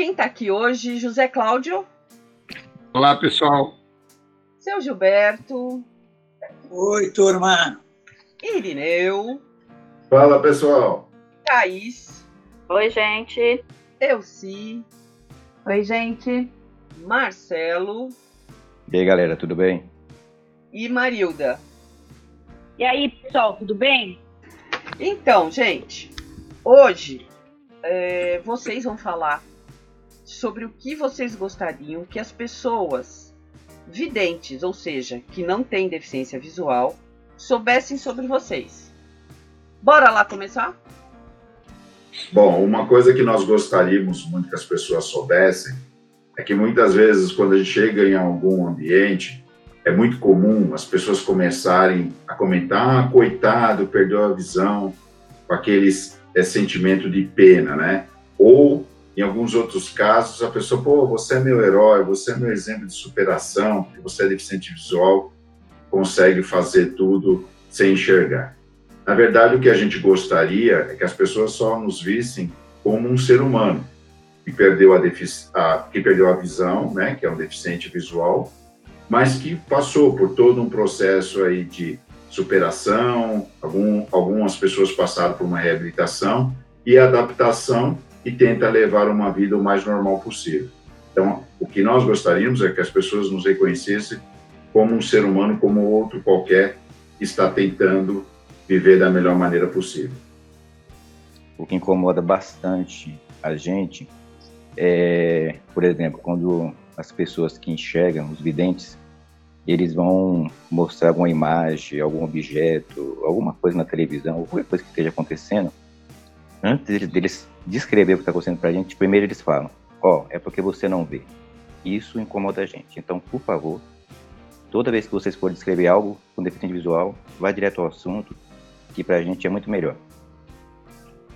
Quem está aqui hoje? José Cláudio. Olá, pessoal. Seu Gilberto. Oi, turma. Irineu. Fala, pessoal. Thaís. Oi, gente. Elci. Oi, gente. Marcelo. E aí, galera, tudo bem? E Marilda. E aí, pessoal, tudo bem? Então, gente, hoje é, vocês vão falar sobre o que vocês gostariam que as pessoas videntes, ou seja, que não têm deficiência visual, soubessem sobre vocês. Bora lá começar? Bom, uma coisa que nós gostaríamos muito que as pessoas soubessem é que muitas vezes, quando a gente chega em algum ambiente, é muito comum as pessoas começarem a comentar: ah, coitado, perdeu a visão, com aquele é, sentimento de pena, né? Ou, em alguns outros casos, a pessoa, pô, você é meu herói, você é meu exemplo de superação, você é deficiente visual, consegue fazer tudo sem enxergar. Na verdade, o que a gente gostaria é que as pessoas só nos vissem como um ser humano que perdeu a, a, que perdeu a visão, né, que é um deficiente visual, mas que passou por todo um processo aí de superação, algum, algumas pessoas passaram por uma reabilitação e adaptação e tenta levar uma vida o mais normal possível. Então, o que nós gostaríamos é que as pessoas nos reconhecessem como um ser humano como outro qualquer que está tentando viver da melhor maneira possível. O que incomoda bastante a gente é, por exemplo, quando as pessoas que enxergam, os videntes, eles vão mostrar alguma imagem, algum objeto, alguma coisa na televisão, qualquer coisa que esteja acontecendo, antes deles descrever o que está acontecendo para a gente, primeiro eles falam, ó, oh, é porque você não vê. Isso incomoda a gente. Então, por favor, toda vez que vocês forem descrever algo com deficiente visual, vá direto ao assunto, que para a gente é muito melhor.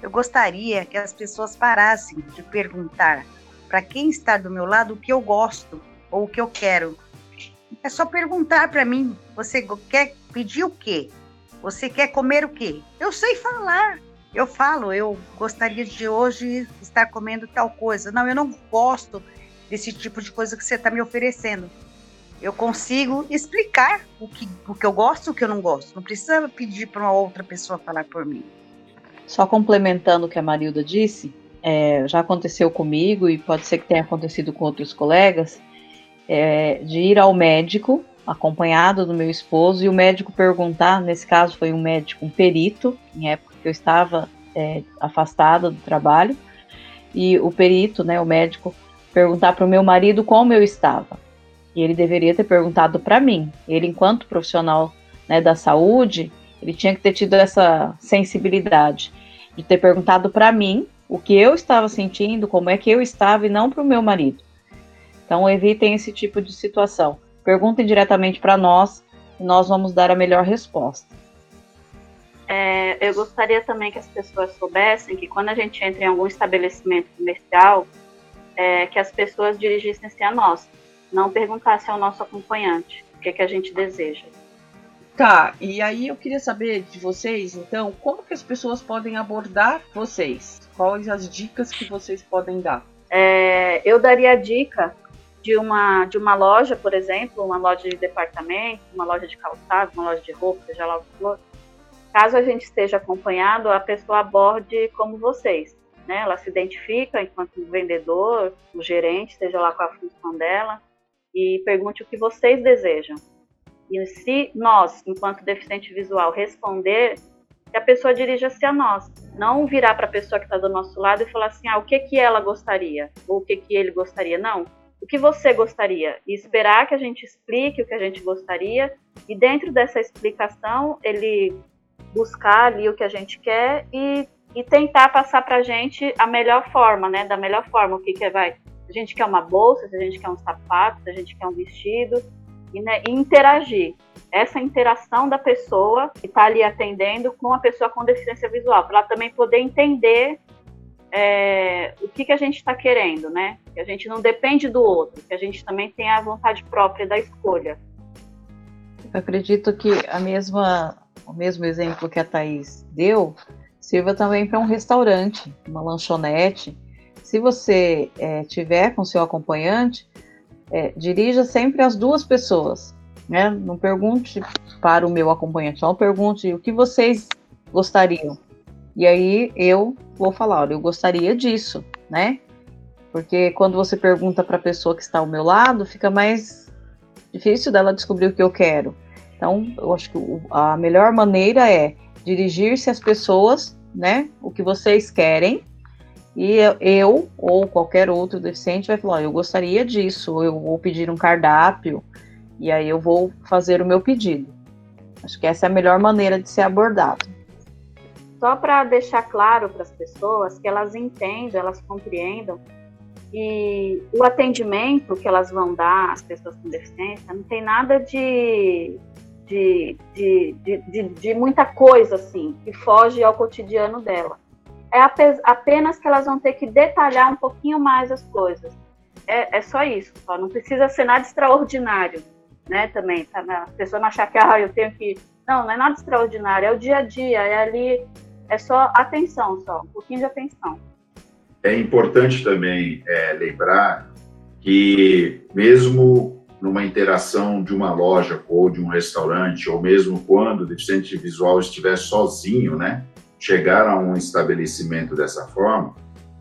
Eu gostaria que as pessoas parassem de perguntar para quem está do meu lado o que eu gosto ou o que eu quero. É só perguntar para mim: você quer pedir o quê? Você quer comer o quê? Eu sei falar. Eu falo, eu gostaria de hoje estar comendo tal coisa. Não, eu não gosto desse tipo de coisa que você está me oferecendo. Eu consigo explicar o que, o que eu gosto e o que eu não gosto. Não precisa pedir para uma outra pessoa falar por mim. Só complementando o que a Marilda disse, é, já aconteceu comigo e pode ser que tenha acontecido com outros colegas, é, de ir ao médico acompanhado do meu esposo e o médico perguntar, nesse caso foi um médico, um perito, em época eu estava é, afastada do trabalho, e o perito, né, o médico, perguntar para o meu marido como eu estava. E ele deveria ter perguntado para mim. Ele, enquanto profissional né, da saúde, ele tinha que ter tido essa sensibilidade de ter perguntado para mim o que eu estava sentindo, como é que eu estava e não para o meu marido. Então evitem esse tipo de situação. Perguntem diretamente para nós e nós vamos dar a melhor resposta. É, eu gostaria também que as pessoas soubessem que quando a gente entra em algum estabelecimento comercial, é, que as pessoas dirigissem-se a nós, não perguntassem ao nosso acompanhante o que, que a gente deseja. Tá, e aí eu queria saber de vocês, então, como que as pessoas podem abordar vocês? Quais as dicas que vocês podem dar? É, eu daria a dica de uma, de uma loja, por exemplo, uma loja de departamento, uma loja de calçado, uma loja de roupa, seja lá o que for. Caso a gente esteja acompanhado, a pessoa aborde como vocês. né? Ela se identifica enquanto vendedor, o gerente, seja lá qual a função dela, e pergunte o que vocês desejam. E se nós, enquanto deficiente visual, responder, que a pessoa dirija-se a nós, não virar para a pessoa que está do nosso lado e falar assim, ah, o que que ela gostaria ou o que que ele gostaria, não. O que você gostaria? E esperar que a gente explique o que a gente gostaria e dentro dessa explicação ele buscar ali o que a gente quer e, e tentar passar para a gente a melhor forma, né? Da melhor forma, o que que vai. Se a gente quer uma bolsa, se a gente quer um sapato, se a gente quer um vestido, e, né, e interagir. Essa interação da pessoa que está ali atendendo com a pessoa com deficiência visual, para ela também poder entender é, o que, que a gente está querendo, né? Que a gente não depende do outro, que a gente também tem a vontade própria da escolha. Eu acredito que a mesma, o mesmo exemplo que a Thaís deu sirva também para um restaurante, uma lanchonete. Se você é, tiver com seu acompanhante, é, dirija sempre as duas pessoas. Né? Não pergunte para o meu acompanhante, não pergunte o que vocês gostariam. E aí eu vou falar, olha, eu gostaria disso, né? Porque quando você pergunta para a pessoa que está ao meu lado, fica mais difícil dela descobrir o que eu quero. Então, eu acho que a melhor maneira é dirigir-se às pessoas, né? O que vocês querem, e eu ou qualquer outro deficiente vai falar: eu gostaria disso, eu vou pedir um cardápio, e aí eu vou fazer o meu pedido. Acho que essa é a melhor maneira de ser abordado. Só para deixar claro para as pessoas que elas entendam, elas compreendam e o atendimento que elas vão dar às pessoas com deficiência não tem nada de, de, de, de, de, muita coisa assim que foge ao cotidiano dela é apenas que elas vão ter que detalhar um pouquinho mais as coisas. É, é só isso, só. não precisa ser nada extraordinário, né? Também, tá? a pessoa não achar que ah, eu tenho que. Não, não é nada extraordinário, é o dia a dia, é ali, é só atenção, só, um pouquinho de atenção. É importante também é, lembrar que, mesmo numa interação de uma loja ou de um restaurante, ou mesmo quando o deficiente visual estiver sozinho, né? chegar a um estabelecimento dessa forma,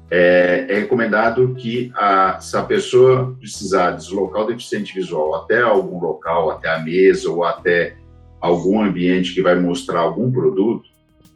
é, é recomendado que a, se a pessoa precisar deslocar o deficiente visual até algum local, até a mesa ou até algum ambiente que vai mostrar algum produto,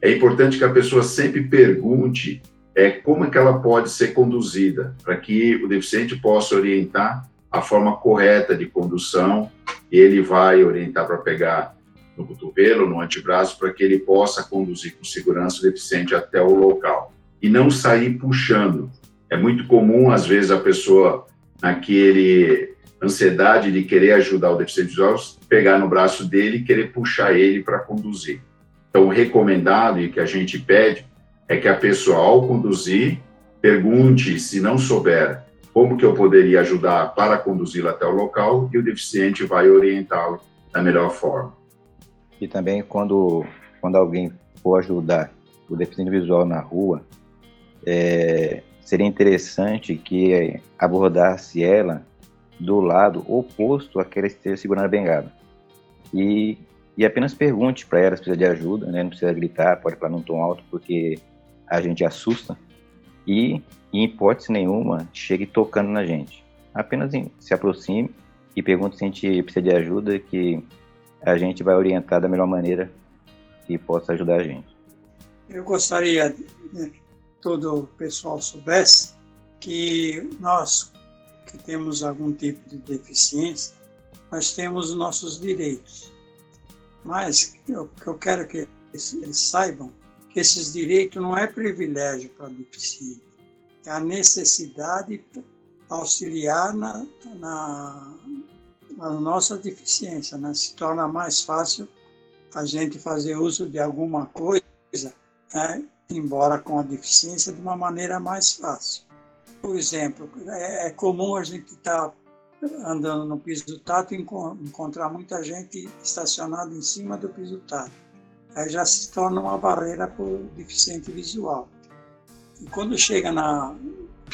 é importante que a pessoa sempre pergunte é, como é que ela pode ser conduzida, para que o deficiente possa orientar a forma correta de condução, e ele vai orientar para pegar no cotovelo, no antebraço, para que ele possa conduzir com segurança o deficiente até o local. E não sair puxando. É muito comum, às vezes, a pessoa, naquele ansiedade de querer ajudar o deficiente visual, pegar no braço dele e querer puxar ele para conduzir. Então, o recomendado e que a gente pede é que a pessoa, ao conduzir, pergunte, se não souber, como que eu poderia ajudar para conduzi-lo até o local e o deficiente vai orientá-lo da melhor forma. E também quando, quando alguém for ajudar o deficiente visual na rua, é, seria interessante que abordasse ela do lado oposto àquela que esteja segurando a bengala. E, e apenas pergunte para ela se precisa de ajuda, né? não precisa gritar, pode falar num tom alto, porque a gente assusta. E, em hipótese nenhuma, chegue tocando na gente. Apenas se aproxime e pergunte se a gente precisa de ajuda, que a gente vai orientar da melhor maneira que possa ajudar a gente. Eu gostaria né, que todo o pessoal soubesse que nós que temos algum tipo de deficiência, nós temos os nossos direitos. Mas o que eu quero que eles saibam que esses direitos não é privilégio para deficiente, a necessidade auxiliar na, na, a nossa deficiência, né? Se torna mais fácil a gente fazer uso de alguma coisa, né? embora com a deficiência, de uma maneira mais fácil. Por exemplo, é, é comum a gente estar tá andando no piso do tato e encontrar muita gente estacionada em cima do piso do tato. Aí já se torna uma barreira para o deficiente visual. Quando chega na,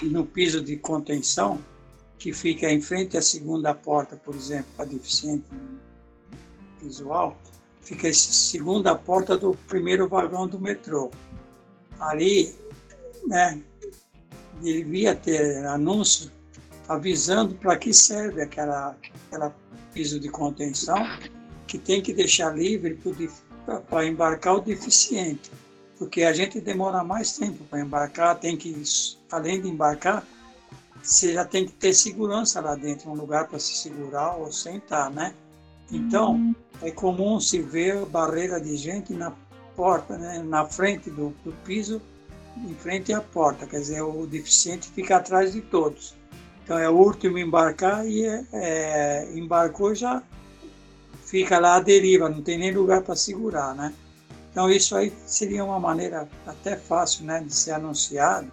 no piso de contenção, que fica em frente à segunda porta, por exemplo, para deficiente visual, fica a segunda porta do primeiro vagão do metrô. Ali, né, devia ter anúncio avisando para que serve aquela, aquela piso de contenção que tem que deixar livre para embarcar o deficiente, porque a gente demora mais tempo para embarcar, tem que, além de embarcar, você já tem que ter segurança lá dentro, um lugar para se segurar ou sentar, né? Então, uhum. é comum se ver barreira de gente na porta, né, na frente do, do piso, em frente à porta, quer dizer, o deficiente fica atrás de todos. Então é o último embarcar e é, é, embarcou já fica lá à deriva, não tem nem lugar para segurar, né? Então isso aí seria uma maneira até fácil, né, de ser anunciado,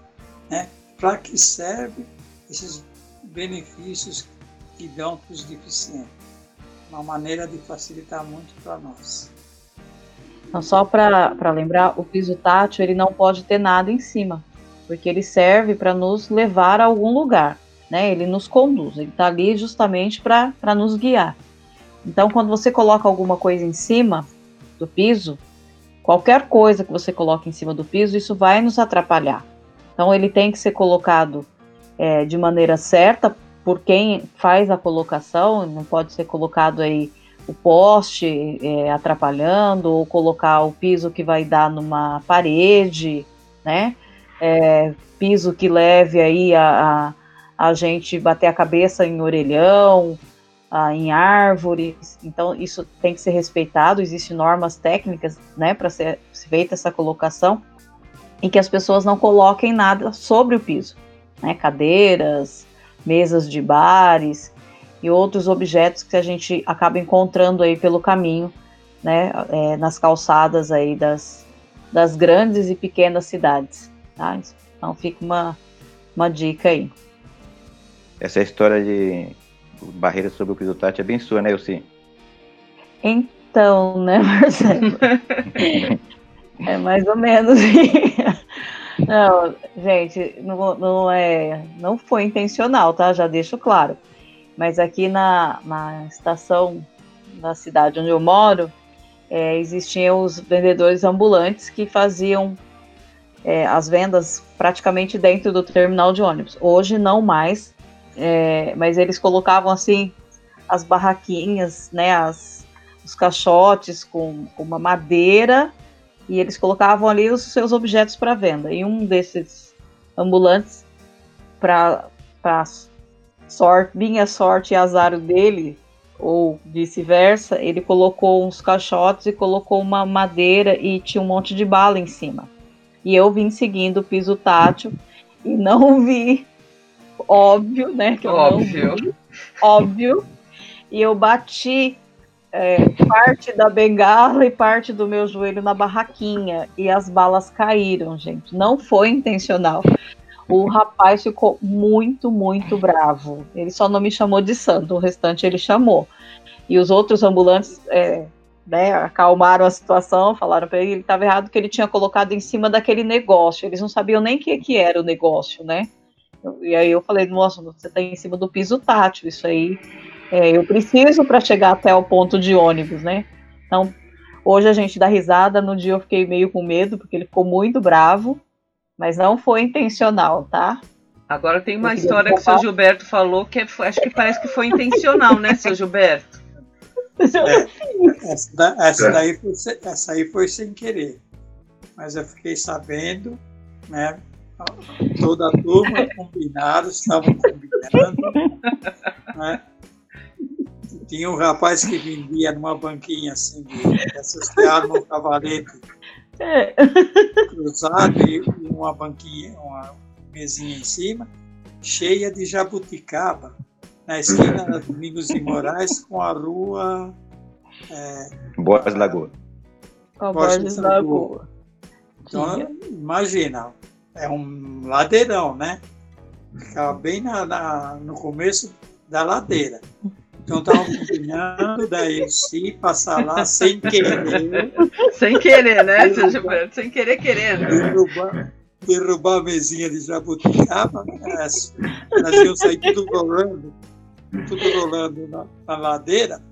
né? Para que serve esses benefícios que dão para os deficientes? Uma maneira de facilitar muito para nós. Então, só para lembrar, o piso tátil ele não pode ter nada em cima, porque ele serve para nos levar a algum lugar né? Ele nos conduz, ele está ali justamente para nos guiar. Então, quando você coloca alguma coisa em cima do piso, qualquer coisa que você coloque em cima do piso, isso vai nos atrapalhar. Então, ele tem que ser colocado é, de maneira certa por quem faz a colocação, não pode ser colocado aí o poste é, atrapalhando, ou colocar o piso que vai dar numa parede, né? É, piso que leve aí a, a a gente bater a cabeça em orelhão, ah, em árvores. Então, isso tem que ser respeitado. Existem normas técnicas né, para ser feita essa colocação e que as pessoas não coloquem nada sobre o piso, né, cadeiras, mesas de bares e outros objetos que a gente acaba encontrando aí pelo caminho, né, é, nas calçadas aí das, das grandes e pequenas cidades. Tá? Então fica uma, uma dica aí. Essa história de barreira sobre o é bem sua, né, Elci? Então, né, Marcelo? é mais ou menos. não, gente, não, não, é, não foi intencional, tá? Já deixo claro. Mas aqui na, na estação da cidade onde eu moro, é, existiam os vendedores ambulantes que faziam é, as vendas praticamente dentro do terminal de ônibus. Hoje não mais, é, mas eles colocavam assim as barraquinhas, né, as, os caixotes com, com uma madeira e eles colocavam ali os seus objetos para venda. E um desses ambulantes, para sorte, minha sorte e azar dele, ou vice-versa, ele colocou uns caixotes e colocou uma madeira e tinha um monte de bala em cima. E eu vim seguindo o piso tátil e não vi óbvio, né? Que óbvio. Vi, óbvio. E eu bati é, parte da bengala e parte do meu joelho na barraquinha. E as balas caíram, gente. Não foi intencional. O rapaz ficou muito, muito bravo. Ele só não me chamou de santo, o restante ele chamou. E os outros ambulantes é, né, acalmaram a situação, falaram para ele que ele estava errado, que ele tinha colocado em cima daquele negócio. Eles não sabiam nem o que, que era o negócio, né? E aí eu falei, nossa, você está em cima do piso tátil, isso aí é, eu preciso para chegar até o ponto de ônibus, né? Então, hoje a gente dá risada, no dia eu fiquei meio com medo, porque ele ficou muito bravo, mas não foi intencional, tá? Agora tem uma história que o seu Gilberto falou que é, acho que parece que foi intencional, né, seu Gilberto? É, essa, da, essa, daí foi, essa aí foi sem querer. Mas eu fiquei sabendo, né? Toda a turma combinado, estavam combinando. Né? Tinha um rapaz que vendia numa banquinha assim, de, essas que armam o cavalete é. cruzado e uma banquinha, uma mesinha em cima, cheia de jabuticaba, na esquina da Domingos de Moraes com a rua. É, Borges Lagoa. Borges Lagoa. Então, imagina, é um ladeirão, né? Ficava bem na, na no começo da ladeira. Então estavam combinando daí se passar lá sem querer. Sem querer, né, seu Gilberto? Sem querer querendo. Derrubar, derrubar a mesinha de jabuticaba, elas, elas iam sair tudo rolando, tudo rolando na, na ladeira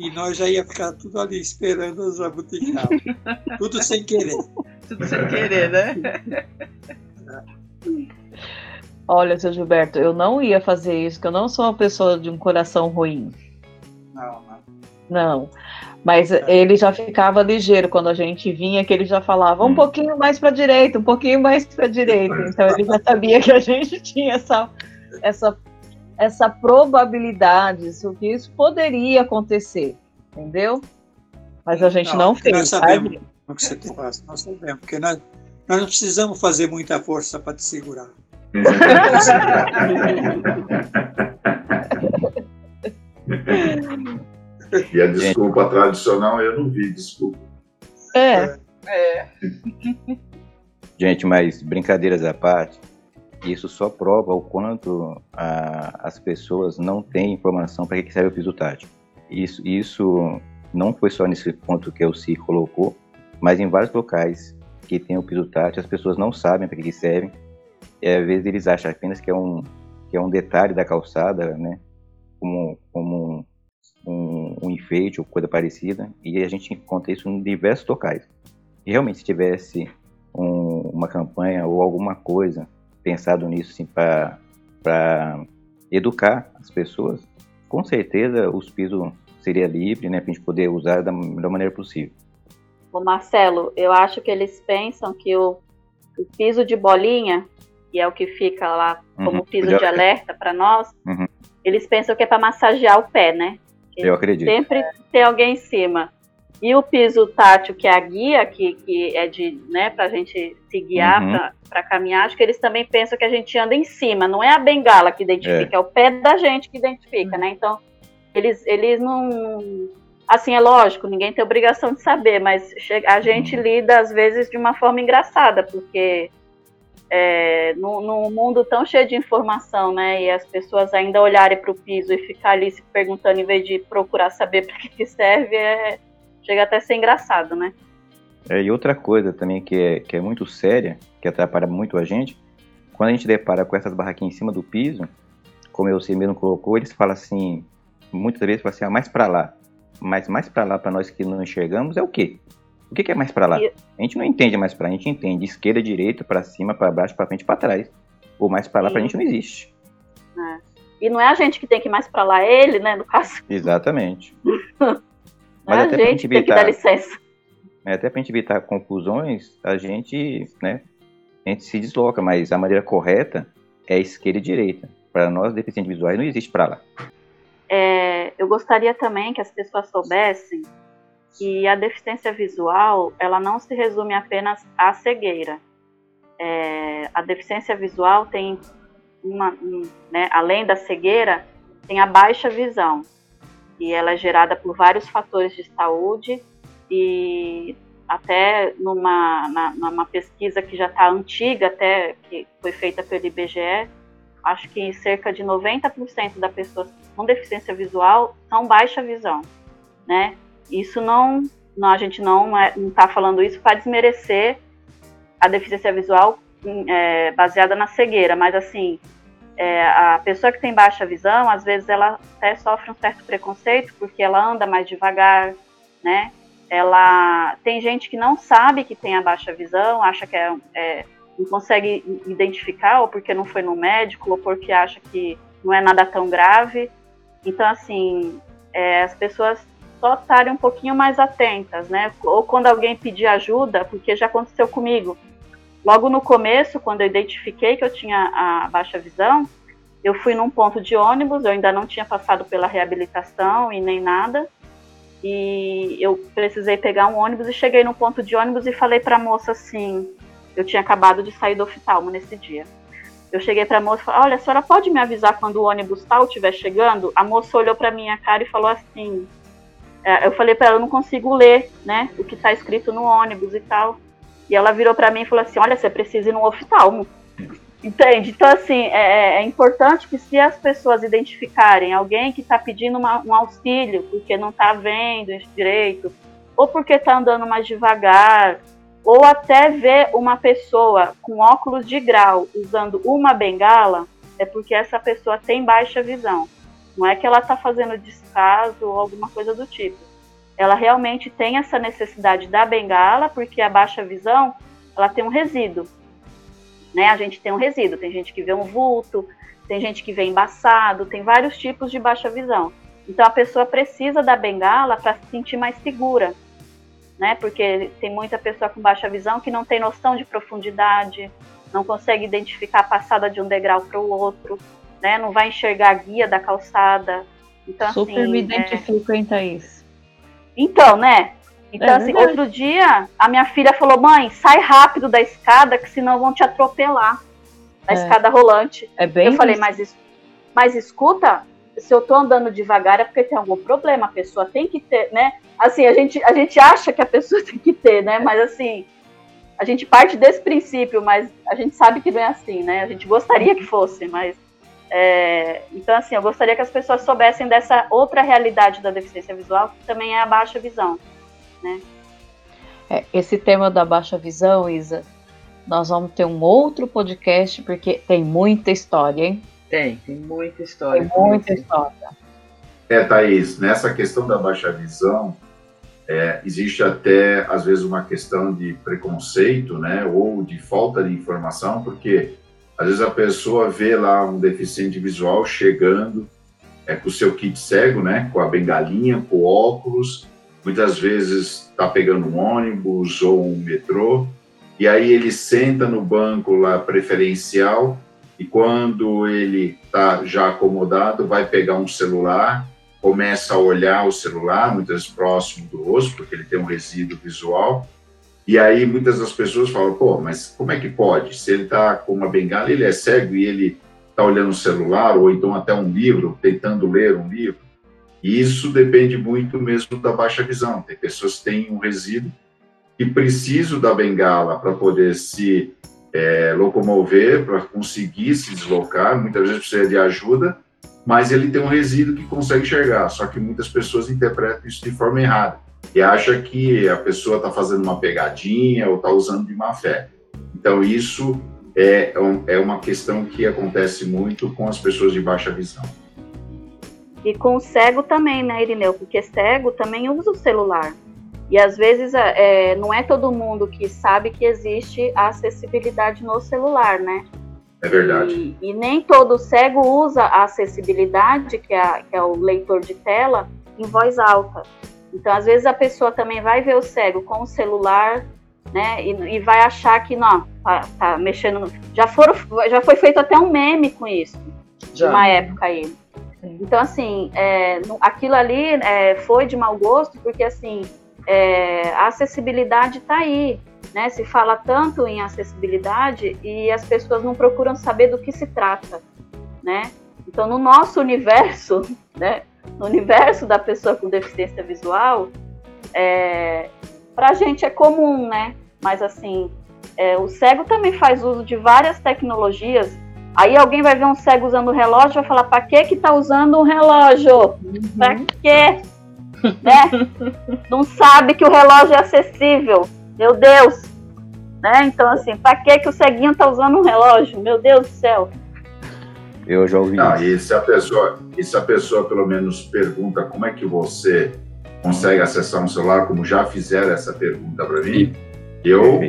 e nós já ia ficar tudo ali esperando as jabuticaba. Tudo sem querer. Tudo sem querer, né? Olha, seu Gilberto, eu não ia fazer isso, porque eu não sou uma pessoa de um coração ruim. Não, não. Não. Mas é. ele já ficava ligeiro quando a gente vinha, que ele já falava um hum. pouquinho mais para direita, um pouquinho mais para direita. Então ele já sabia que a gente tinha essa, essa, essa probabilidade, isso, que isso poderia acontecer, entendeu? Mas a gente não, não fez. Nós sabemos o que você faz, nós sabemos, porque nós, nós não precisamos fazer muita força para te segurar. E a desculpa tradicional eu não vi, desculpa. É. É. Gente, mas brincadeiras à parte, isso só prova o quanto a, as pessoas não têm informação para que serve o piso tático. Isso, isso não foi só nesse ponto que o CI colocou, mas em vários locais que tem o piso tático, as pessoas não sabem para que serve. E às vezes eles acham apenas que é um, que é um detalhe da calçada, né? Como, como um, um enfeite ou coisa parecida, e a gente encontra isso em diversos locais. E realmente, se tivesse um, uma campanha ou alguma coisa pensado nisso assim, para educar as pessoas, com certeza os pisos seria livre, né, para a gente poder usar da melhor maneira possível. O Marcelo, eu acho que eles pensam que o, o piso de bolinha, que é o que fica lá como uhum. piso de alerta para nós, uhum. eles pensam que é para massagear o pé, né? Eu acredito. Sempre tem alguém em cima. E o piso tátil, que é a guia, que, que é de, né, pra gente se guiar uhum. para caminhar, acho que eles também pensam que a gente anda em cima, não é a bengala que identifica, é, é o pé da gente que identifica, né? Então, eles, eles não. Assim, é lógico, ninguém tem obrigação de saber, mas a gente uhum. lida, às vezes, de uma forma engraçada, porque é, no, num mundo tão cheio de informação, né, e as pessoas ainda olharem para o piso e ficar ali se perguntando em vez de procurar saber para que, que serve, é, chega até a ser engraçado, né? É, e outra coisa também que é, que é muito séria, que atrapalha muito a gente, quando a gente depara com essas barraquinhas em cima do piso, como eu sei mesmo colocou, eles falam assim, muitas vezes falam assim, ah, mais para lá. Mas mais para lá, para nós que não enxergamos, é o quê? O que, que é mais para lá? A gente não entende mais para a gente entende esquerda, direita, para cima, para baixo, para frente, para trás. Ou mais para lá, para a gente não existe. É. E não é a gente que tem que ir mais para lá, é ele, né, no caso. Exatamente. Mas é até a gente, gente evitar, tem que dar licença. É, até para a gente evitar confusões, a gente, né, a gente se desloca, mas a maneira correta é esquerda e direita. Para nós, deficientes visuais, não existe para lá. É, eu gostaria também que as pessoas soubessem que a deficiência visual ela não se resume apenas à cegueira. É, a deficiência visual tem uma, né, além da cegueira, tem a baixa visão e ela é gerada por vários fatores de saúde e até numa, na, numa pesquisa que já está antiga, até que foi feita pelo IBGE, acho que cerca de 90% das pessoas com deficiência visual são baixa visão, né? Isso não, não a gente não está é, falando isso para desmerecer a deficiência visual é, baseada na cegueira, mas assim, é, a pessoa que tem baixa visão, às vezes ela até sofre um certo preconceito porque ela anda mais devagar, né? Ela tem gente que não sabe que tem a baixa visão, acha que é, é não consegue identificar ou porque não foi no médico ou porque acha que não é nada tão grave. Então, assim, é, as pessoas só estarem um pouquinho mais atentas, né? Ou quando alguém pedir ajuda, porque já aconteceu comigo. Logo no começo, quando eu identifiquei que eu tinha a baixa visão, eu fui num ponto de ônibus, eu ainda não tinha passado pela reabilitação e nem nada. E eu precisei pegar um ônibus e cheguei no ponto de ônibus e falei para a moça assim: eu tinha acabado de sair do oftalmo nesse dia. Eu cheguei para a moça e falei: Olha, a senhora pode me avisar quando o ônibus tal estiver chegando? A moça olhou para minha cara e falou assim: é, eu falei para ela, eu não consigo ler, né, o que está escrito no ônibus e tal. E ela virou para mim e falou assim, olha, você precisa ir no oftalmo. Entende? Então, assim, é, é, importante que se as pessoas identificarem alguém que está pedindo uma, um auxílio porque não está vendo direito, ou porque está andando mais devagar, ou até ver uma pessoa com óculos de grau usando uma bengala, é porque essa pessoa tem baixa visão. Não é que ela está fazendo descaso ou alguma coisa do tipo. Ela realmente tem essa necessidade da bengala, porque a baixa visão ela tem um resíduo. né? A gente tem um resíduo, tem gente que vê um vulto, tem gente que vê embaçado, tem vários tipos de baixa visão. Então a pessoa precisa da bengala para se sentir mais segura, né? Porque tem muita pessoa com baixa visão que não tem noção de profundidade, não consegue identificar a passada de um degrau para o outro, né? Não vai enxergar a guia da calçada. Então, Super assim, me é... identifico, hein, Thaís? Então, né? Então, É assim, outro dia, a minha filha falou: mãe, sai rápido da escada, que senão vão te atropelar. Da É. escada rolante. É bem eu falei, isso. mas, es- mas escuta, se eu tô andando devagar é porque tem algum problema, a pessoa tem que ter, né? Assim, a gente, a gente acha que a pessoa tem que ter, né? Mas assim, a gente parte desse princípio, mas a gente sabe que não é assim, né? A gente gostaria que fosse, mas. é, então, assim, eu gostaria que as pessoas soubessem dessa outra realidade da deficiência visual, que também é a baixa visão, né? É, esse tema da baixa visão, Isa, nós vamos ter um outro podcast, porque tem muita história, hein? Tem, tem muita história. Tem muita história. É, Thaís, nessa questão da baixa visão, é, existe até, às vezes, uma questão de preconceito, né, ou de falta de informação, porque, às vezes, a pessoa vê lá um deficiente visual chegando é, com o seu kit cego, né, com a bengalinha, com o óculos, muitas vezes está pegando um ônibus ou um metrô, e aí ele senta no banco lá preferencial, e quando ele está já acomodado, vai pegar um celular, começa a olhar o celular, muitas vezes próximo do rosto, porque ele tem um resíduo visual. E aí muitas das pessoas falam, pô, mas como é que pode? Se ele está com uma bengala, ele é cego e ele está olhando o celular, ou então até um livro, tentando ler um livro. E isso depende muito mesmo da baixa visão. Tem pessoas que têm um resíduo e precisam da bengala para poder se é, locomover, para conseguir se deslocar, muitas vezes precisa de ajuda, mas ele tem um resíduo que consegue enxergar, só que muitas pessoas interpretam isso de forma errada e acha que a pessoa está fazendo uma pegadinha ou está usando de má fé. Então isso é, um- é uma questão que acontece muito com as pessoas de baixa visão. E com o cego também, né, Irineu? Porque cego também usa o celular. E às vezes é, não é todo mundo que sabe que existe a acessibilidade no celular, né? É verdade. E, e nem todo cego usa a acessibilidade, que é, a- que é o leitor de tela, em voz alta. Então, às vezes, a pessoa também vai ver o cego com o celular, né? E, e vai achar que, não, tá, tá mexendo. no- Já, foram, já foi feito até um meme com isso, de Já. uma época aí. Então, assim, é, aquilo ali é, foi de mau gosto, porque, assim, é, a acessibilidade está aí, né? Se fala tanto em acessibilidade e as pessoas não procuram saber do que se trata, né? Então, no nosso universo, né? No universo da pessoa com deficiência visual, é, para a gente é comum, né? Mas, assim, é, o cego também faz uso de várias tecnologias. Aí alguém vai ver um cego usando o relógio e vai falar, para que que tá usando um relógio? Para quê? Né? Não sabe que o relógio é acessível. Meu Deus. Né? Então, assim, para que que o ceguinho tá usando um relógio? Meu Deus do céu. Eu já ouvi Não, isso. e se a pessoa, e se a pessoa pelo menos pergunta como é que você consegue acessar um celular, como já fizeram essa pergunta para mim, eu,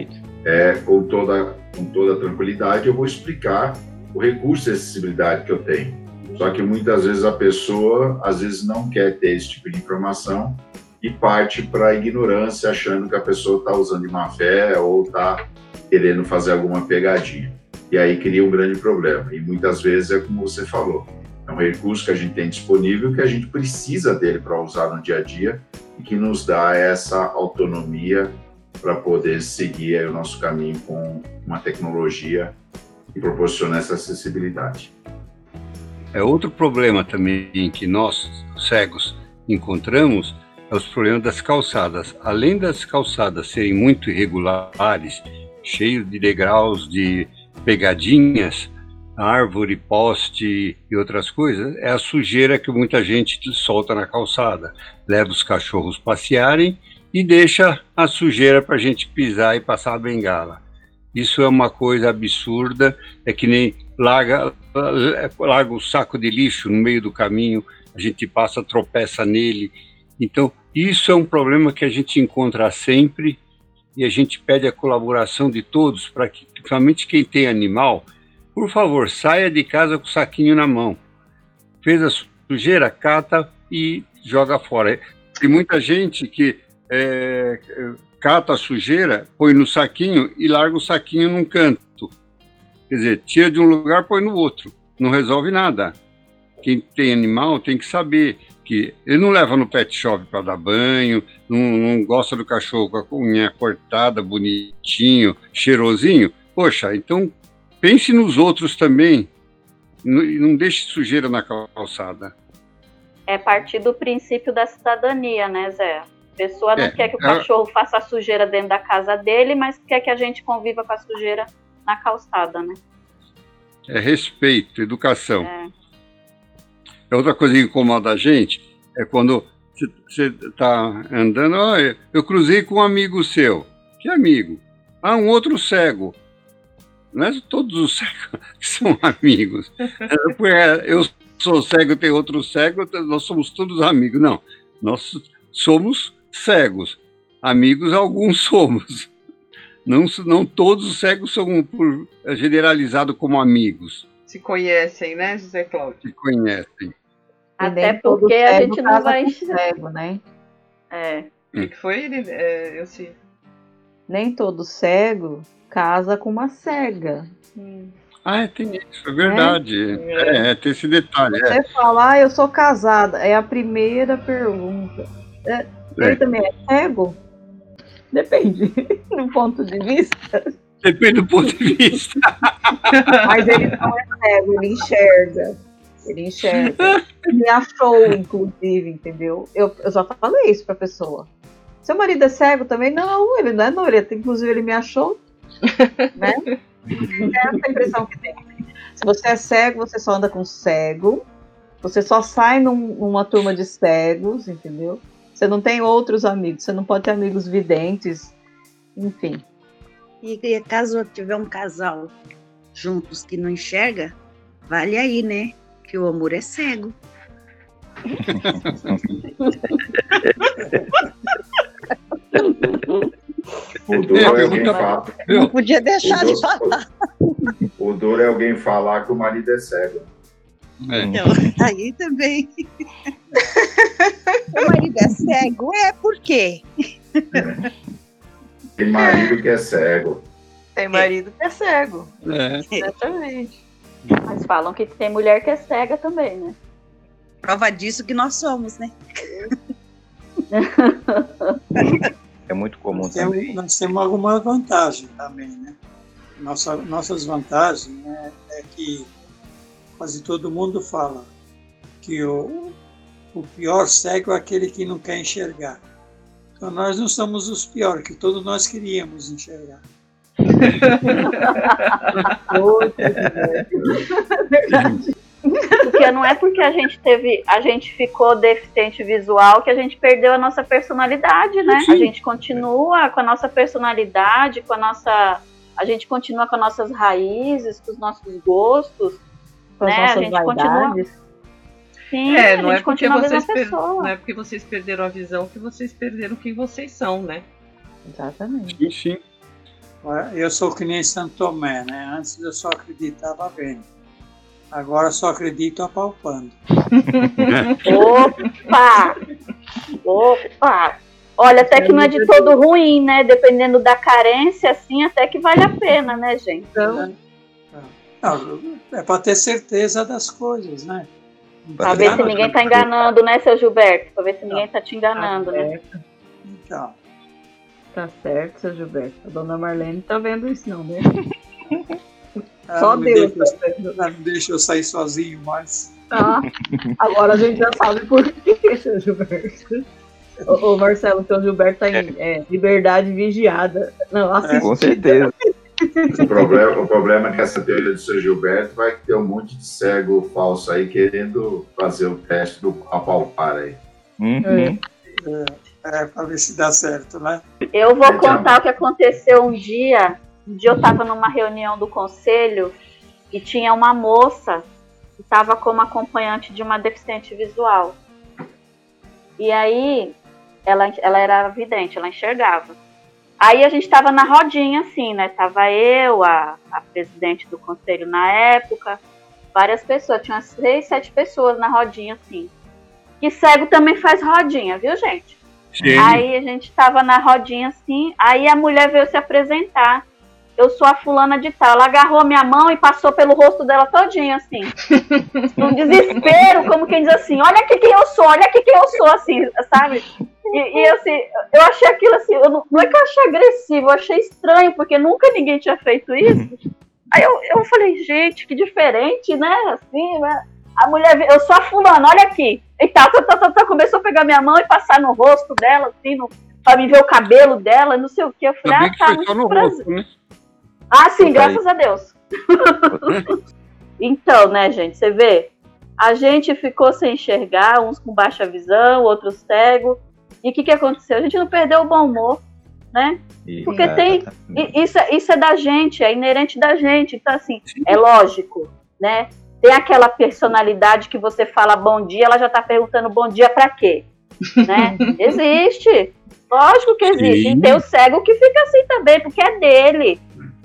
é, com, toda, com toda tranquilidade, eu vou explicar o recurso de acessibilidade que eu tenho. Só que muitas vezes a pessoa, às vezes, não quer ter esse tipo de informação e parte para a ignorância, achando que a pessoa está usando de má fé ou está querendo fazer alguma pegadinha. E aí cria um grande problema. E muitas vezes é como você falou, é um recurso que a gente tem disponível, que a gente precisa dele para usar no dia a dia e que nos dá essa autonomia para poder seguir o nosso caminho com uma tecnologia que proporciona essa acessibilidade. É outro problema também que nós, cegos, encontramos é os problemas das calçadas. Além das calçadas serem muito irregulares, cheios de degraus, de pegadinhas, árvore, poste e outras coisas, é a sujeira que muita gente solta na calçada. Leva os cachorros passearem e deixa a sujeira para a gente pisar e passar a bengala. Isso é uma coisa absurda, é que nem larga, larga o saco de lixo no meio do caminho, a gente passa, tropeça nele. Então, isso é um problema que a gente encontra sempre e a gente pede a colaboração de todos para que, principalmente quem tem animal, por favor, saia de casa com o saquinho na mão. Fez a sujeira, cata e joga fora. Tem muita gente que é, cata a sujeira, põe no saquinho e larga o saquinho num canto. Quer dizer, tira de um lugar, põe no outro. Não resolve nada. Quem tem animal tem que saber que ele não leva no pet shop para dar banho, não, não, gosta do cachorro com a unha cortada, bonitinho, cheirosinho. Poxa, então pense nos outros também e não deixe sujeira na calçada. É partir do princípio da cidadania, né, Zé? Pessoa não é, quer que o é... cachorro faça a sujeira dentro da casa dele, mas quer que a gente conviva com a sujeira na calçada, né? É respeito, educação. É. é outra coisa que incomoda a gente é quando você está andando, oh, eu cruzei com um amigo seu. Que amigo? Ah, um outro cego. Não é todos os cegos que são amigos. É, eu sou cego, tem outro cego, nós somos todos amigos. Não, nós somos cegos. Amigos, alguns somos. Não, não todos os cegos são por, é generalizados como amigos. Se conhecem, né, José Cláudio? Se conhecem. Até porque a gente não vai. Cego, né? É. O que foi ele? É, eu sei. Nem todo cego casa com uma cega. Hum. Ah, é, tem isso, é verdade. É, é, é tem esse detalhe. Você é. falar, ah, eu sou casada, é a primeira pergunta. É, ele também é cego? Depende, do ponto de vista. Depende do ponto de vista. Mas ele não é cego, ele enxerga. Ele enxerga. Me achou, inclusive, entendeu? Eu, eu já falei isso pra pessoa. Seu marido é cego também? Não, ele não é não. Ele, inclusive, ele me achou. né? É essa a impressão que tem. Se você é cego, você só anda com cego. Você só sai num, numa turma de cegos, entendeu? Você não tem outros amigos, você não pode ter amigos videntes, enfim. E, e caso tiver um casal juntos que não enxerga, vale aí, né? Que o amor é cego. O duro é alguém falar. Não podia deixar de falar. O duro é alguém falar que o marido é cego. É. Então, aí também. o marido é cego? É, por quê? Tem marido que é cego. Tem marido que é cego. É. Exatamente. Mas falam que tem mulher que é cega também, né? Prova disso que nós somos, né? é muito comum nós também. Temos, nós temos alguma vantagem também, né? Nossa, nossas vantagens né, é que quase todo mundo fala que o, o pior cego é aquele que não quer enxergar. Então nós não somos os piores, que todos nós queríamos enxergar. Porque não é porque a gente teve, a gente ficou deficiente visual que a gente perdeu a nossa personalidade, né? A gente continua com a nossa personalidade, com a nossa, a gente continua com as nossas raízes, com os nossos gostos, com né? a gente continua Sim, é, não é porque vocês per... não é porque vocês perderam a visão que vocês perderam quem vocês são, né? Exatamente. Sim, sim. Eu sou que nem Santo Tomé, né? Antes eu só acreditava vendo. Agora só acredito apalpando. Opa! Opa! Olha, até que não é de todo ruim, né? Dependendo da carência, assim, até que vale a pena, né, gente? Então... Não, é para ter certeza das coisas, né? Pra ver se ninguém tá enganando, né, seu Gilberto? Pra ver se ninguém tá te enganando, né? Então. Tá certo, seu Gilberto. A dona Marlene tá vendo isso, não, né? Só Deus. Deixa, tá não deixa eu sair sozinho mais. Tá. Agora a gente já sabe por que, seu Gilberto. Ô, Marcelo, seu Gilberto tá em é, liberdade vigiada. Não, é, com certeza. O problema, o problema é que essa teoria do seu Gilberto vai ter um monte de cego falso aí querendo fazer o teste do apalpar aí. Uhum. É, é, é para ver se dá certo, né? Eu vou contar o que aconteceu um dia um dia eu estava numa reunião do conselho e tinha uma moça que estava como acompanhante de uma deficiente visual. E aí ela, ela era vidente, ela enxergava. Aí a gente estava na rodinha, assim, né? Tava eu, a, a presidente do conselho na época, várias pessoas, tinha umas seis, sete pessoas na rodinha, assim. Que cego também faz rodinha, viu, gente? Sim. Aí a gente estava na rodinha assim, aí a mulher veio se apresentar. Eu sou a fulana de tal. Ela agarrou a minha mão e passou pelo rosto dela todinho, assim. Num desespero, como quem diz assim, olha aqui quem eu sou, olha aqui quem eu sou, assim, sabe? E, e assim, eu achei aquilo assim, não, não, é que eu achei agressivo, eu achei estranho, porque nunca ninguém tinha feito isso. Aí eu, eu falei, gente, que diferente, né? Assim, né? A mulher, eu sou a fulana, olha aqui. E tal, tá, tá, tá, tá, começou a pegar minha mão e passar no rosto dela, assim, no, pra me ver o cabelo dela, não sei o que. Eu falei, ah, tá, muito prazer. Rosto, né? Ah, sim, graças a Deus. então, né, gente, você vê, a gente ficou sem enxergar, uns com baixa visão, outros cegos. E o que, que aconteceu? A gente não perdeu o bom humor, né? Porque é, tem. Tá isso, isso é da gente, é inerente da gente. Então, assim, é lógico, né? tem aquela personalidade que você fala bom dia, ela já está perguntando bom dia para quê? Né? existe. Lógico que existe. Sim. E tem o cego que fica assim também, porque é dele.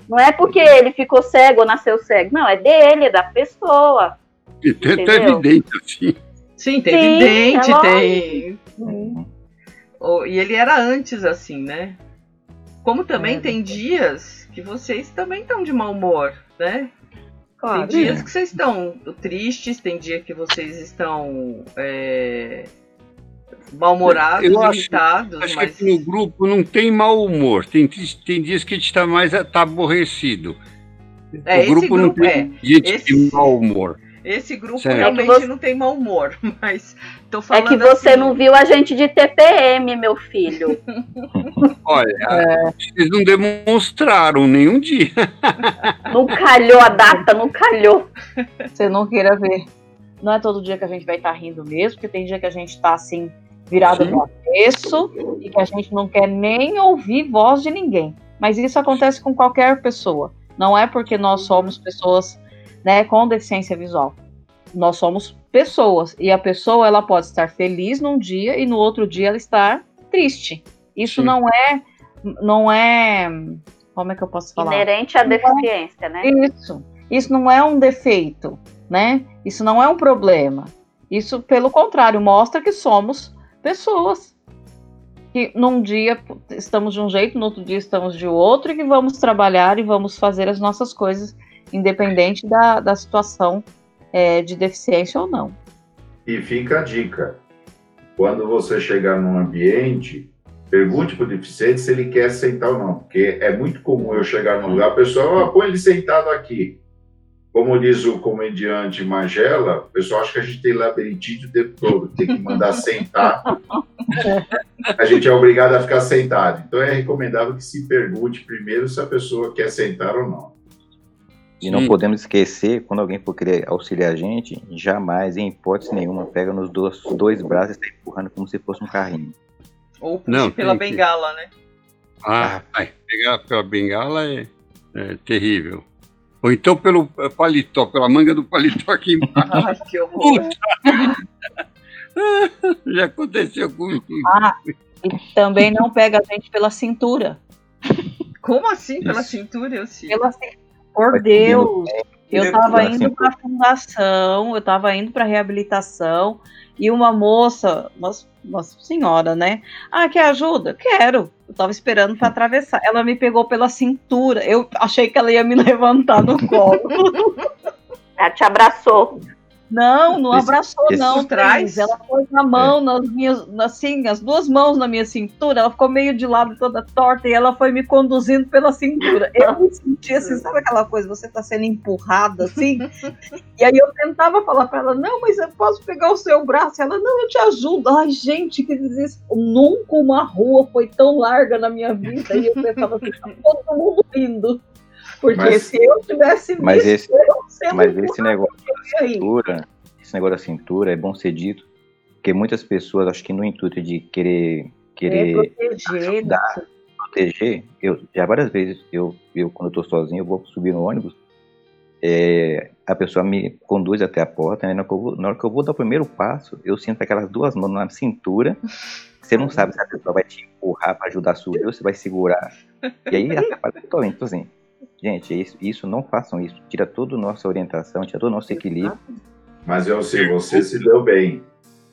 Não é porque ele ficou cego ou nasceu cego. Não, é dele, é da pessoa. E tem, tem evidente, assim. Sim, tem Sim, evidente, é tem. Oh, e ele era antes, assim, né? Como também é, tem dias que vocês também estão de mau humor, né? Claro. Tem dias que vocês estão tristes, tem dia que vocês estão mal-humorados, irritados. Acho mas... que no grupo não tem mau humor. Tem, tem dias que a gente está mais tá aborrecido. É, o grupo, grupo, não tem é, gente esse... de mau humor. Esse grupo certo. realmente é você... não tem mau humor, mas tô falando. É que você assim... não viu a gente de TPM, meu filho. Olha, é. vocês não demonstraram nenhum dia. Não calhou a data, não calhou. Você não queira ver. Não é todo dia que a gente vai estar tá rindo mesmo, porque tem dia que a gente está assim, virado Sim. no avesso e que a gente não quer nem ouvir voz de ninguém. Mas isso acontece com qualquer pessoa. Não é porque nós somos pessoas né, com deficiência visual. Nós somos pessoas e a pessoa ela pode estar feliz num dia e no outro dia ela estar triste. Isso Sim. não é não é como é que eu posso falar? Inerente à é deficiência, é, né? Isso. Isso não é um defeito, né? Isso não é um problema. Isso, pelo contrário, mostra que somos pessoas. Que num dia estamos de um jeito, no outro dia estamos de outro, e que vamos trabalhar e vamos fazer as nossas coisas independente da, da situação é, de deficiência ou não. E fica a dica: quando você chegar num ambiente, pergunte para o deficiente se ele quer sentar ou não, porque é muito comum eu chegar num lugar, a pessoa ah, põe ele sentado aqui. Como diz o comediante Magela, o pessoal acha que a gente tem labirintite o tempo todo, tem que mandar sentar. A gente é obrigado a ficar sentado. Então é recomendável que se pergunte primeiro se a pessoa quer sentar ou não. E não podemos esquecer, quando alguém for querer auxiliar a gente, jamais, em hipótese nenhuma, pega nos dois, dois braços e está empurrando como se fosse um carrinho. Ou não, pela bengala, né? Ah, ai, pegar pela bengala é, é, terrível. Ou então pelo paletó, pela manga do paletó aqui embaixo. Ai, que horror. Já aconteceu comigo. Ah, e também não pega a gente pela cintura. Como assim pela Isso. cintura? Eu sim. Pela cintura por Deus, eu estava indo para a fundação, eu estava indo para reabilitação e uma moça, uma, uma, senhora, né? Ah, quer ajuda? Quero. Eu estava esperando para atravessar. Ela me pegou pela cintura. Eu achei que ela ia me levantar no colo. ela te abraçou. Não, não abraçou, esse, não. Traz. Ela pôs na mão, é. nas minhas, assim, as duas mãos na minha cintura. Ela ficou meio de lado, toda torta, e ela foi me conduzindo pela cintura. Eu me senti assim, sabe aquela coisa? Você tá sendo empurrada assim? e aí eu tentava falar para ela: não, mas eu posso pegar o seu braço. Ela: não, eu te ajudo. Ai, gente, que desespero. Nunca uma rua foi tão larga na minha vida. E eu pensava assim: tá todo mundo rindo. Porque mas, se eu tivesse visto, mas esse, mas esse negócio cintura, esse negócio da cintura é bom ser dito, porque muitas pessoas, acho que no intuito de querer querer é proteger, ajudar, proteger, eu já várias vezes eu, eu quando eu tô sozinho, eu vou subir no ônibus, é, a pessoa me conduz até a porta, né, na, hora vou, na hora que eu vou dar o primeiro passo, eu sinto aquelas duas mãos na cintura, você não sabe se a pessoa vai te empurrar para ajudar a subir ou se vai segurar. E aí atrapalha totalmente. Então, assim, gente, isso, isso não façam isso. Tira toda a nossa orientação, tira todo o nosso equilíbrio. Mas eu sei, você se deu bem.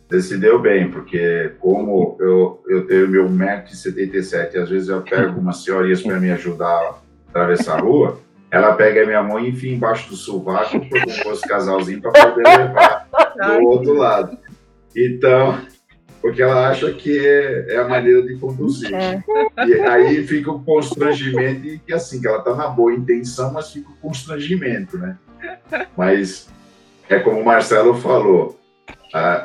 Você se deu bem, porque como eu, eu tenho meu 1,77m, às vezes eu pego umas senhorinhas para me ajudar a atravessar a rua, ela pega a minha mão e enfia embaixo do sovaco, como fosse casalzinho, para poder levar do outro lado. Então, porque ela acha que é, é a maneira de conduzir. É. E aí fica o constrangimento, e que assim, que ela está na boa intenção, mas fica o constrangimento, né? Mas é como o Marcelo falou,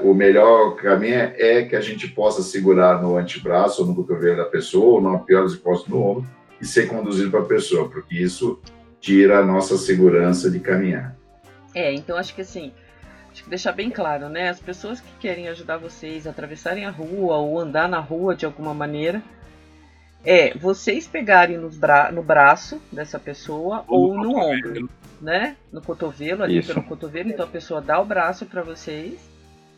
o melhor caminho é que a gente possa segurar no antebraço ou no cotovelo da pessoa, ou na pior das hipóteses no ombro, e ser conduzido para a pessoa, porque isso tira a nossa segurança de caminhar. É, então acho que assim, acho que deixar bem claro, né? As pessoas que querem ajudar vocês a atravessarem a rua ou andar na rua de alguma maneira, é vocês pegarem bra no braço dessa pessoa ou, ou no ombro, né? No cotovelo, ali Isso. pelo cotovelo, então a pessoa dá o braço para vocês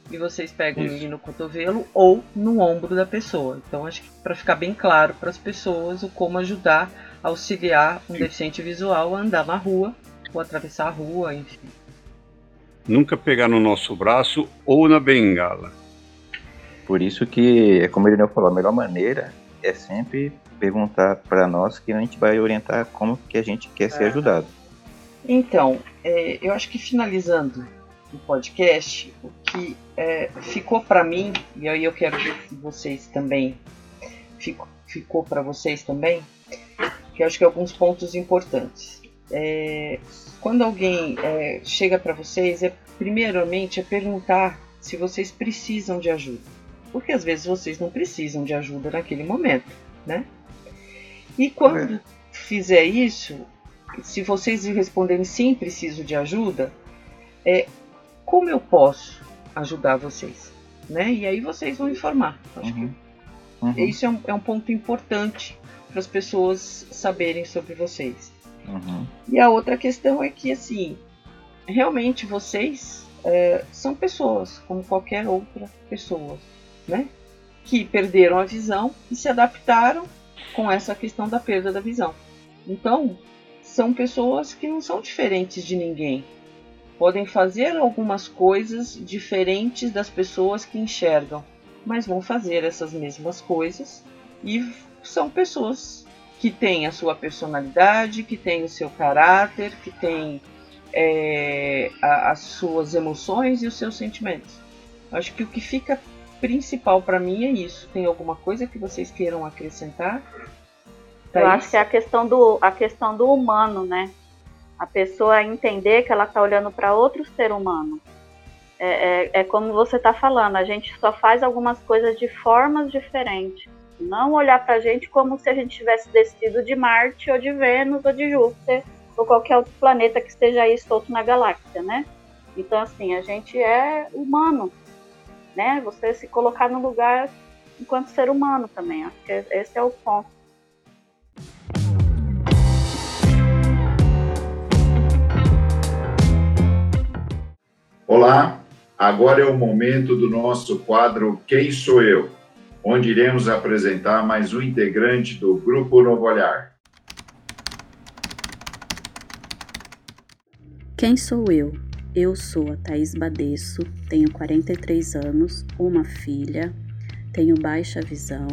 e vocês pegam Isso. ele no cotovelo ou no ombro da pessoa. Então acho que para ficar bem claro para as pessoas o como ajudar, auxiliar um deficiente visual a andar na rua ou atravessar a rua, enfim. Nunca pegar no nosso braço ou na bengala. Por isso que, é como ele falou, a melhor maneira é sempre perguntar para nós que a gente vai orientar como que a gente quer ser é. ajudado. Então, é, eu acho que finalizando o podcast, o que é, ficou para mim, e aí eu quero ver que vocês também, ficou, ficou para vocês também, que eu acho que alguns pontos importantes. É, quando alguém é, chega para vocês, é primeiramente é perguntar se vocês precisam de ajuda, porque às vezes vocês não precisam de ajuda naquele momento, né? E quando é. fizer isso, se vocês responderem sim, preciso de ajuda, é, como eu posso ajudar vocês? Né? E aí vocês vão informar. Acho uhum. que uhum. isso é um, é um, ponto importante para as pessoas saberem sobre vocês. Uhum. E a outra questão é que, assim, realmente vocês é, são pessoas, como qualquer outra pessoa, né? Que perderam a visão e se adaptaram com essa questão da perda da visão. Então, são pessoas que não são diferentes de ninguém podem fazer algumas coisas diferentes das pessoas que enxergam, mas vão fazer essas mesmas coisas e são pessoas que têm a sua personalidade, que têm o seu caráter, que têm é, a, as suas emoções e os seus sentimentos. Acho que o que fica principal para mim é isso. Tem alguma coisa que vocês queiram acrescentar? Eu acho que é a questão do, a questão do humano, né? a pessoa entender que ela está olhando para outro ser humano. É, é, é como você está falando, a gente só faz algumas coisas de formas diferentes. Não olhar para a gente como se a gente tivesse descido de Marte ou de Vênus ou de Júpiter ou qualquer outro planeta que esteja aí solto na galáxia, né? Então, assim, a gente é humano, né? Você se colocar no lugar enquanto ser humano também. Acho que esse é o ponto. Olá, agora é o momento do nosso quadro Quem Sou Eu, onde iremos apresentar mais um integrante do Grupo Novo Olhar. Quem sou eu? Eu sou a Thaís Badesso, tenho 43 anos, uma filha, tenho baixa visão,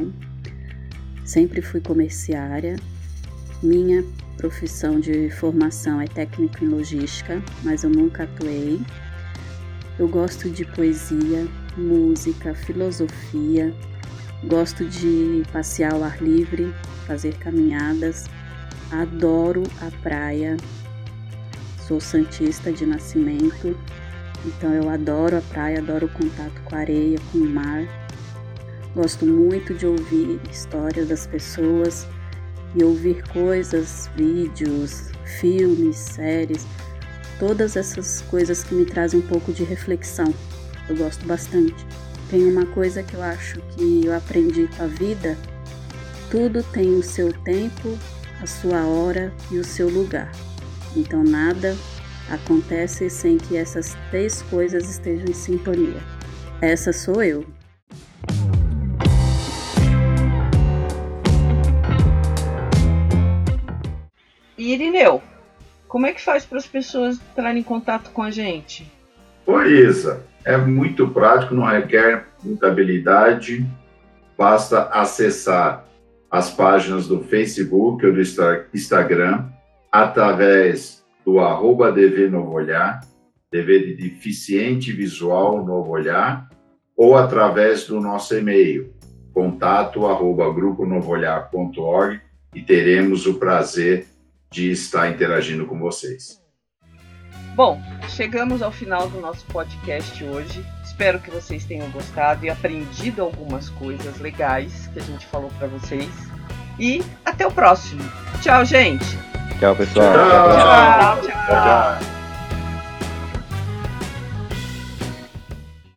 sempre fui comerciária. Minha profissão de formação é técnico em logística, mas eu nunca atuei eu gosto de poesia, música, filosofia, gosto de passear ao ar livre, fazer caminhadas, adoro a praia, sou santista de nascimento, então eu adoro a praia, adoro o contato com a areia, com o mar. Gosto muito de ouvir histórias das pessoas e ouvir coisas, vídeos, filmes, séries todas essas coisas que me trazem um pouco de reflexão. Eu gosto bastante. Tem uma coisa que eu acho que eu aprendi com a vida: tudo tem o seu tempo, a sua hora e o seu lugar. Então nada acontece sem que essas três coisas estejam em sintonia. Essa sou eu. Irineu, como é que faz para as pessoas entrarem em contato com a gente? Oi, Isa. É muito prático, não requer muita habilidade. Basta acessar as páginas do Facebook ou do Instagram através do arroba DV Novo Olhar, DV de Deficiente Visual Novo Olhar, ou através do nosso e-mail, contato arroba gruponovoolhar.org e teremos o prazer de estar interagindo com vocês. Bom, chegamos ao final do nosso podcast hoje. Espero que vocês tenham gostado e aprendido algumas coisas legais que a gente falou para vocês. E até o próximo. Tchau, gente. Tchau, pessoal. tchau. tchau. tchau. tchau.